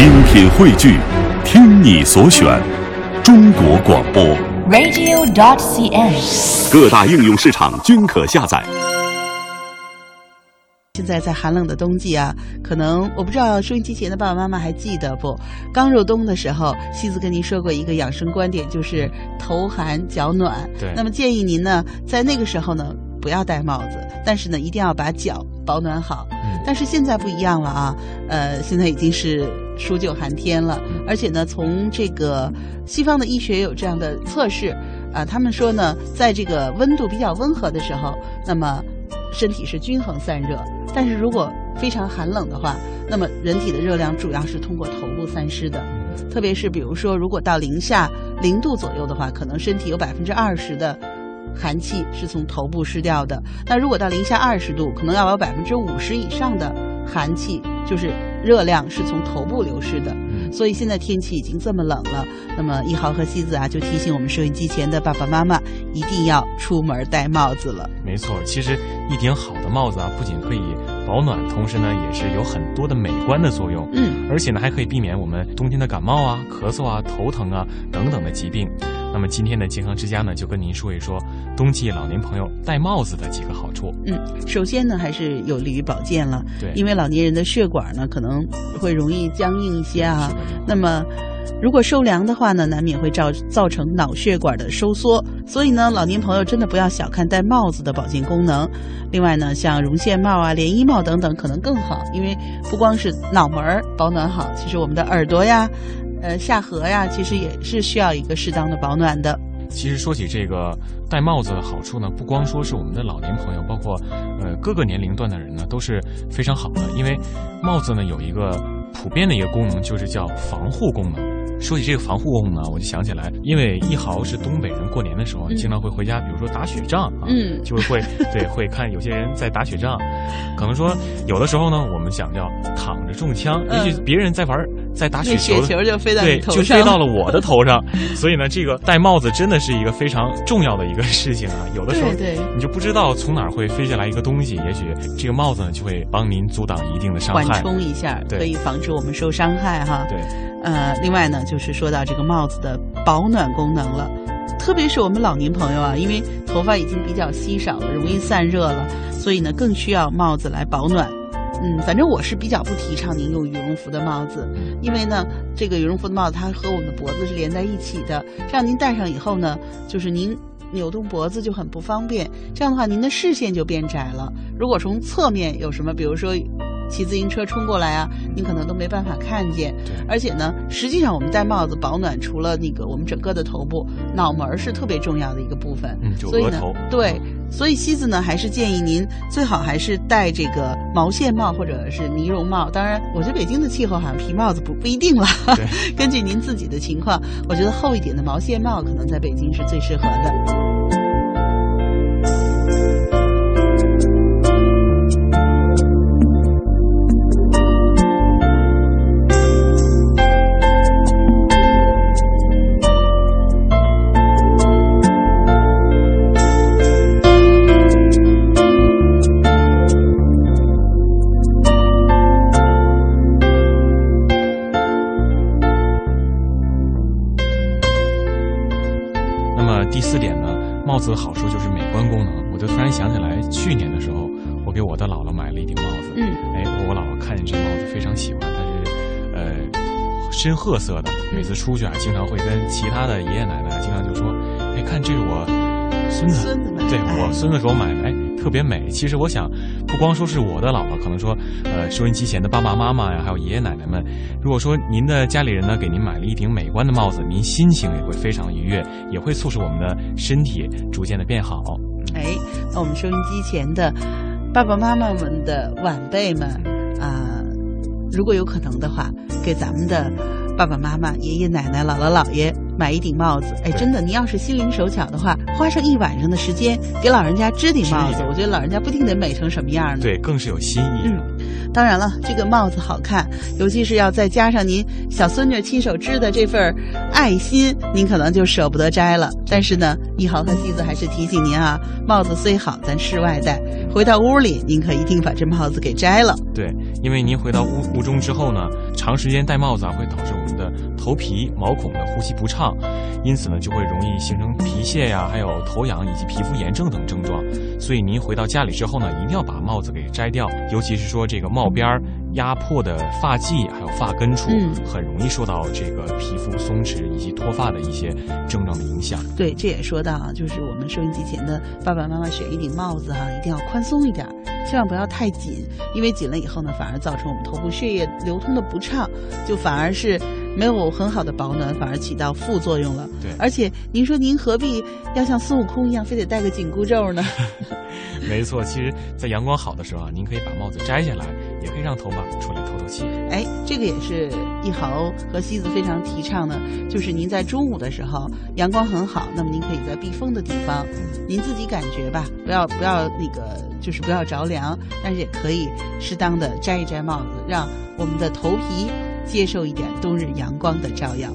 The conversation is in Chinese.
精品汇聚，听你所选，中国广播。radio.dot.cn，。各大应用市场均可下载。现在在寒冷的冬季啊，可能我不知道收音机前的爸爸妈妈还记得不？刚入冬的时候，西子跟您说过一个养生观点，就是头寒脚暖。对那么建议您呢，在那个时候呢，不要戴帽子，但是呢，一定要把脚保暖好。嗯但是现在不一样了啊，呃，现在已经是数九寒天了，而且呢，从这个西方的医学有这样的测试啊、他们说呢，在这个温度比较温和的时候，那么身体是均衡散热，但是如果非常寒冷的话，那么人体的热量主要是通过头部散失的，特别是比如说，如果到零下零度左右的话，可能身体有百分之二十的寒气是从头部失掉的。那如果到零下二十度，可能要有百分之五十以上的寒气，就是热量是从头部流失的。嗯所以现在天气已经这么冷了，那么一豪和西子啊，就提醒我们收音机前的爸爸妈妈，一定要出门戴帽子了。没错，其实一顶好的帽子啊，不仅可以保暖，同时呢，也是有很多的美观的作用。嗯，而且呢，还可以避免我们冬天的感冒啊、咳嗽啊、头疼啊等等的疾病。那么今天的健康之家呢，就跟您说一说冬季老年朋友戴帽子的几个好处。嗯，首先呢，还是有利于保健了，对，因为老年人的血管呢可能会容易僵硬一些啊那么，如果受凉的话呢，难免会造造成脑血管的收缩。所以呢，老年朋友真的不要小看戴帽子的保健功能。另外呢，像绒线帽啊、连衣帽等等，可能更好，因为不光是脑门儿保暖好，其实我们的耳朵呀、呃下颌呀，其实也是需要一个适当的保暖的。其实说起这个戴帽子的好处呢，不光说是我们的老年朋友，包括呃各个年龄段的人呢都是非常好的，因为帽子呢有一个普遍的一个功能，就是叫防护功能。说起这个防护功能呢，我就想起来，因为一豪是东北人，过年的时候嗯经常会回家，比如说打雪仗啊，嗯就是会 对会看有些人在打雪仗，可能说有的时候呢，我们想叫躺着中枪，嗯也许别人在玩在打雪雪球雪球就飞到对，你头上，就飞到了我的头上。所以呢，这个戴帽子真的是一个非常重要的一个事情啊。有的时候对对你就不知道从哪儿会飞下来一个东西，也许这个帽子呢就会帮您阻挡一定的伤害缓。冲一下，对可以防止我们受伤害哈。对，呃，另外呢，就是说到这个帽子的保暖功能了，特别是我们老年朋友啊，因为头发已经比较稀少了，容易散热了，所以呢，更需要帽子来保暖。嗯，反正我是比较不提倡您用羽绒服的帽子，因为呢，这个羽绒服的帽子它和我们的脖子是连在一起的，这样您戴上以后呢，就是您扭动脖子就很不方便，这样的话您的视线就变窄了。如果从侧面有什么，比如说骑自行车冲过来啊，您可能都没办法看见。对而且呢，实际上我们戴帽子保暖，除了那个我们整个的头部，脑门儿是特别重要的一个部分。嗯，就所以呢额头。，对，所以西子呢还是建议您最好还是戴这个毛线帽或者是呢绒帽。当然，我觉得北京的气候好像皮帽子不不一定了，对 根据您自己的情况，我觉得厚一点的毛线帽可能在北京是最适合的。第四点呢，帽子的好处就是美观功能。我就突然想起来，去年的时候，我给我的姥姥买了一顶帽子。嗯，哎，我姥姥看见这帽子非常喜欢，它是呃深褐色的。每次出去啊，经常会跟其他的爷爷奶奶经常就说：“哎，看这是我孙子，孙子对哎我孙子给我买的，哎，特别美。”其实我想，不光说是我的姥姥，可能说呃收音机前的爸爸妈妈呀，还有爷爷奶奶们，如果说您的家里人呢给您买了一顶美观的帽子，您心情也会非常愉悦，也会促使我们的身体逐渐的变好。哎，那我们收音机前的爸爸妈妈们的晚辈们啊、如果有可能的话，给咱们的爸爸妈妈、爷爷奶奶、姥姥姥爷买一顶帽子。哎，真的，您要是心灵手巧的话，花上一晚上的时间给老人家织顶帽子我觉得老人家不定得美成什么样呢。对，更是有新意。嗯当然了，这个帽子好看，尤其是要再加上您小孙女亲手织的这份爱心，您可能就舍不得摘了。但是呢，一豪和妻子还是提醒您啊，帽子虽好，咱室外戴，回到屋里您可一定把这帽子给摘了。对，因为您回到屋屋中之后呢，长时间戴帽子啊，会导致我们的头皮毛孔的呼吸不畅，因此呢，就会容易形成皮屑呀，还有头痒以及皮肤炎症等症状。所以您回到家里之后呢，一定要把帽子给摘掉，尤其是说这个帽边儿压迫的发髻还有发根处，嗯很容易受到这个皮肤松弛以及脱发的一些症状的影响。对，这也说到啊，就是我们收音机前的爸爸妈妈选一顶帽子啊，一定要宽松一点，千万不要太紧，因为紧了以后呢，反而造成我们头部血液流通的不畅，就反而是没有很好的保暖，反而起到副作用了。对而且您说您何必要像孙悟空一样，非得戴个紧箍咒呢？没错，其实，在阳光好的时候啊，您可以把帽子摘下来，也可以让头发出来透透气。哎，这个也是一豪和西子非常提倡的，就是您在中午的时候阳光很好，那么您可以在避风的地方，您自己感觉吧，不要不要那个，就是不要着凉，但是也可以适当的摘一摘帽子，让我们的头皮接受一点冬日阳光的照耀。